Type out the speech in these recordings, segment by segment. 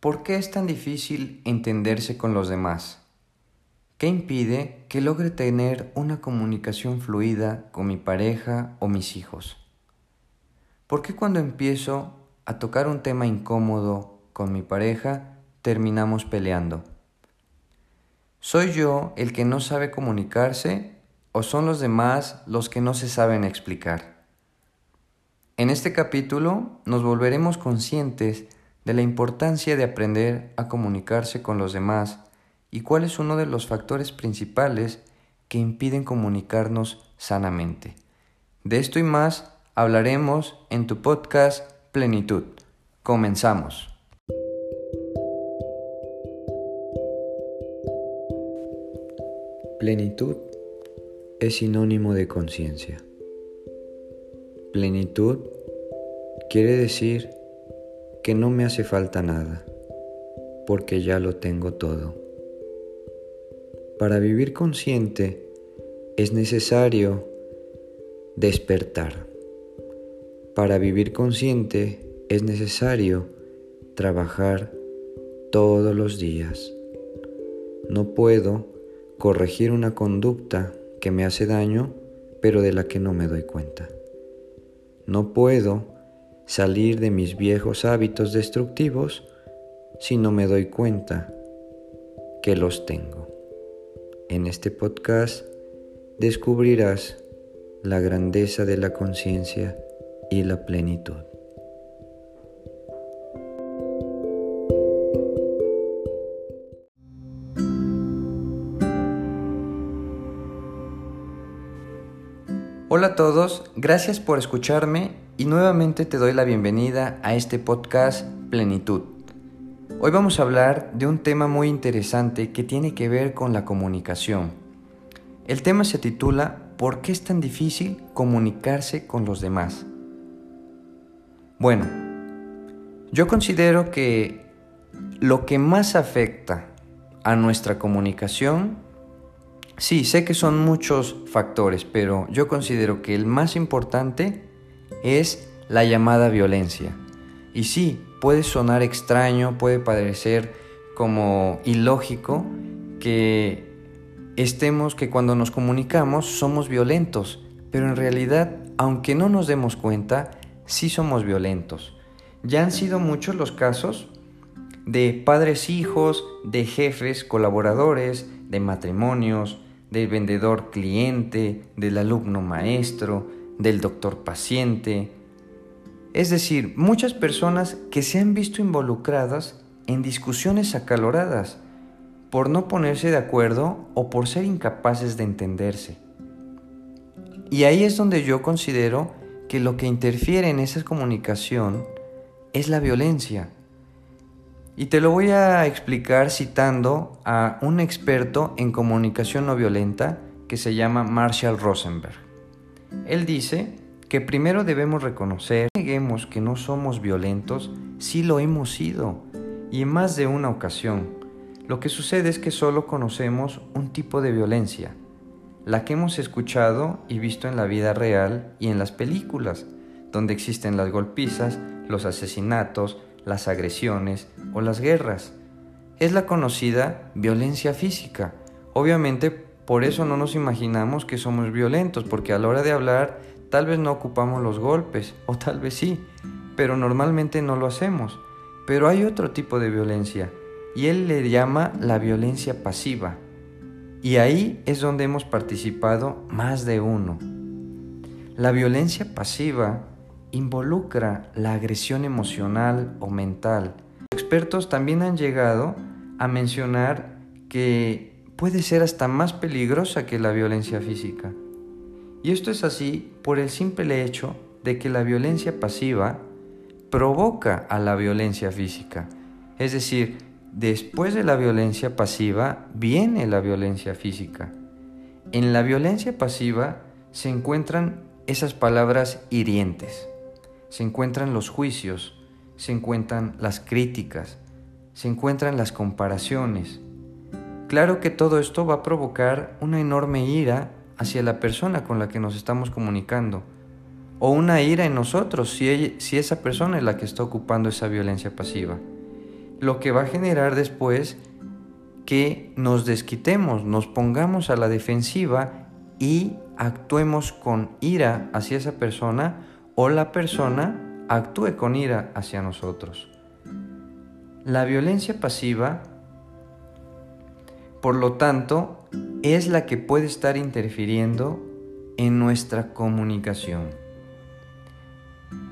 ¿Por qué es tan difícil entenderse con los demás? ¿Qué impide que logre tener una comunicación fluida con mi pareja o mis hijos? ¿Por qué cuando empiezo a tocar un tema incómodo con mi pareja terminamos peleando? ¿Soy yo el que no sabe comunicarse o son los demás los que no se saben explicar? En este capítulo nos volveremos conscientes de la importancia de aprender a comunicarse con los demás y cuál es uno de los factores principales que impiden comunicarnos sanamente. De esto y más hablaremos en tu podcast Plenitud. Comenzamos. Plenitud es sinónimo de conciencia. Plenitud quiere decir que no me hace falta nada, porque ya lo tengo todo. Para vivir consciente es necesario despertar. Para vivir consciente es necesario trabajar todos los días. No puedo corregir una conducta que me hace daño, pero de la que no me doy cuenta. No puedo salir de mis viejos hábitos destructivos si no me doy cuenta que los tengo. En este podcast descubrirás la grandeza de la conciencia y la plenitud. Hola a todos, gracias por escucharme y nuevamente te doy la bienvenida a este podcast Plenitud. Hoy vamos a hablar de un tema muy interesante que tiene que ver con la comunicación. El tema se titula ¿Por qué es tan difícil comunicarse con los demás? Bueno, yo considero que lo que más afecta a nuestra comunicación Sí, sé que son muchos factores, pero yo considero que el más importante es la llamada violencia. Y sí, puede sonar extraño, puede parecer como ilógico que estemos, que cuando nos comunicamos somos violentos, pero en realidad, aunque no nos demos cuenta, sí somos violentos. Ya han sido muchos los casos de padres hijos, de jefes, colaboradores, de matrimonios, del vendedor cliente, del alumno maestro, del doctor paciente. Es decir, muchas personas que se han visto involucradas en discusiones acaloradas por no ponerse de acuerdo o por ser incapaces de entenderse. Y ahí es donde yo considero que lo que interfiere en esa comunicación es la violencia y te lo voy a explicar citando a un experto en comunicación no violenta que se llama Marshall Rosenberg. Él dice que primero debemos reconocer, neguemos que no somos violentos, sí lo hemos sido, y en más de una ocasión. Lo que sucede es que solo conocemos un tipo de violencia, la que hemos escuchado y visto en la vida real y en las películas, donde existen las golpizas, los asesinatos, las agresiones o las guerras. Es la conocida violencia física. Obviamente por eso no nos imaginamos que somos violentos, porque a la hora de hablar tal vez no ocupamos los golpes, o tal vez sí, pero normalmente no lo hacemos. Pero hay otro tipo de violencia, y él le llama la violencia pasiva. Y ahí es donde hemos participado más de uno. La violencia pasiva involucra la agresión emocional o mental. Expertos también han llegado a mencionar que puede ser hasta más peligrosa que la violencia física. Y esto es así por el simple hecho de que la violencia pasiva provoca a la violencia física. Es decir, después de la violencia pasiva viene la violencia física. En la violencia pasiva se encuentran esas palabras hirientes se encuentran los juicios, se encuentran las críticas, se encuentran las comparaciones. Claro que todo esto va a provocar una enorme ira hacia la persona con la que nos estamos comunicando, o una ira en nosotros si, esa persona es la que está ocupando esa violencia pasiva. lo que va a generar después que nos desquitemos, nos pongamos a la defensiva y actuemos con ira hacia esa persona o la persona actúe con ira hacia nosotros. La violencia pasiva, por lo tanto, es la que puede estar interfiriendo en nuestra comunicación.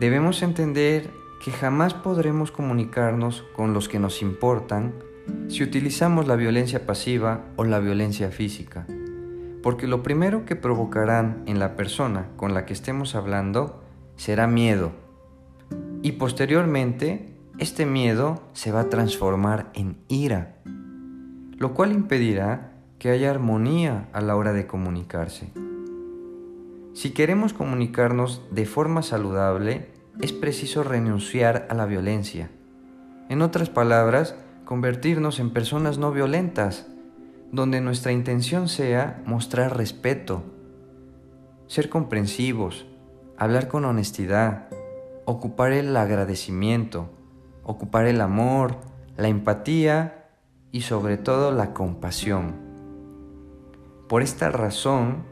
Debemos entender que jamás podremos comunicarnos con los que nos importan si utilizamos la violencia pasiva o la violencia física, porque lo primero que provocarán en la persona con la que estemos hablando será miedo, y posteriormente este miedo se va a transformar en ira, lo cual impedirá que haya armonía a la hora de comunicarse. Si queremos comunicarnos de forma saludable, es preciso renunciar a la violencia. En otras palabras, convertirnos en personas no violentas, donde nuestra intención sea mostrar respeto, ser comprensivos, hablar con honestidad, ocupar el agradecimiento, ocupar el amor, la empatía y sobre todo la compasión. Por esta razón,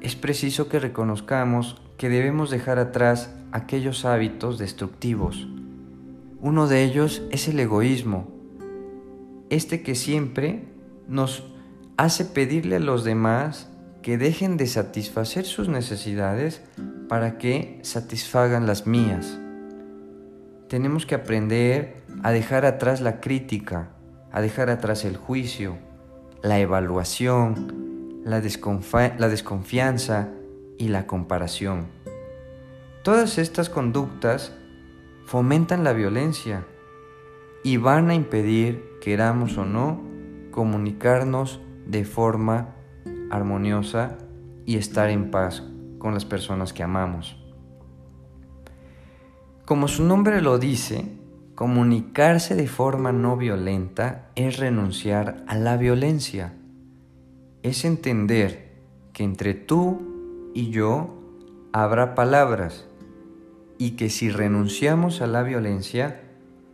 es preciso que reconozcamos que debemos dejar atrás aquellos hábitos destructivos. Uno de ellos es el egoísmo, este que siempre nos hace pedirle a los demás que dejen de satisfacer sus necesidades para que satisfagan las mías. Tenemos que aprender a dejar atrás la crítica, a dejar atrás el juicio, la evaluación, la, desconfianza y la comparación. Todas estas conductas fomentan la violencia y van a impedir, queramos o no, comunicarnos de forma armoniosa y estar en paz con las personas que amamos. Como su nombre lo dice, comunicarse de forma no violenta es renunciar a la violencia. Es entender que entre tú y yo habrá palabras y que si renunciamos a la violencia,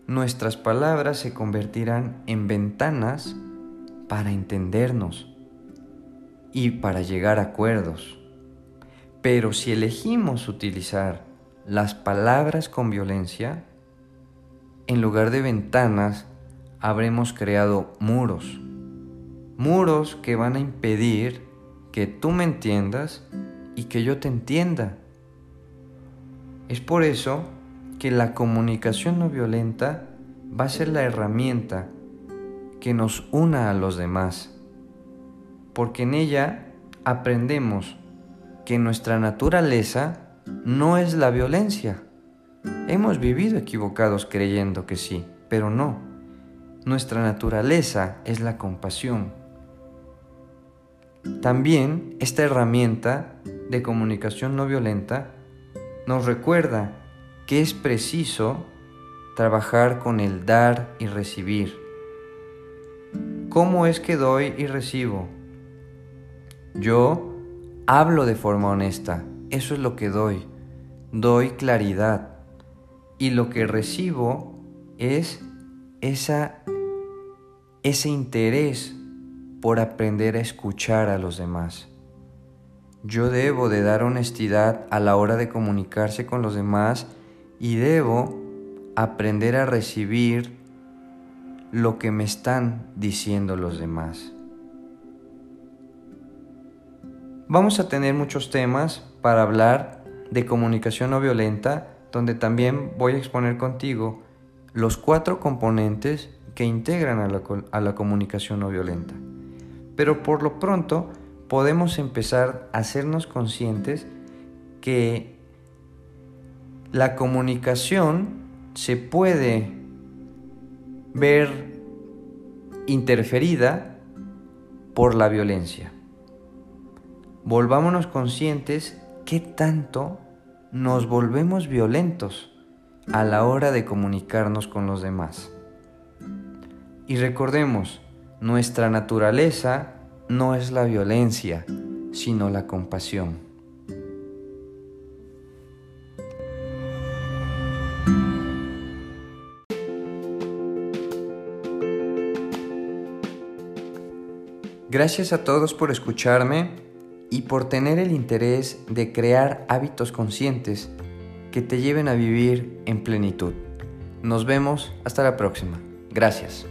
nuestras palabras se convertirán en ventanas para entendernos y para llegar a acuerdos. Pero si elegimos utilizar las palabras con violencia, en lugar de ventanas, habremos creado muros. Muros que van a impedir que tú me entiendas y que yo te entienda. Es por eso que la comunicación no violenta va a ser la herramienta que nos una a los demás, porque en ella aprendemos que nuestra naturaleza no es la violencia. Hemos vivido equivocados creyendo que sí, pero no. Nuestra naturaleza es la compasión. También esta herramienta de comunicación no violenta nos recuerda que es preciso trabajar con el dar y recibir. ¿Cómo es que doy y recibo? Yo hablo de forma honesta, eso es lo que doy. Doy claridad y lo que recibo es esa, ese interés por aprender a escuchar a los demás. Yo debo de dar honestidad a la hora de comunicarse con los demás y debo aprender a recibir lo que me están diciendo los demás. Vamos a tener muchos temas para hablar de comunicación no violenta, donde también voy a exponer contigo los cuatro componentes que integran a la, comunicación no violenta. Pero por lo pronto, podemos empezar a hacernos conscientes que la comunicación se puede ver interferida por la violencia volvámonos conscientes qué tanto nos volvemos violentos a la hora de comunicarnos con los demás. Y recordemos, nuestra naturaleza no es la violencia, sino la compasión. Gracias a todos por escucharme y por tener el interés de crear hábitos conscientes que te lleven a vivir en plenitud. Nos vemos hasta la próxima. Gracias.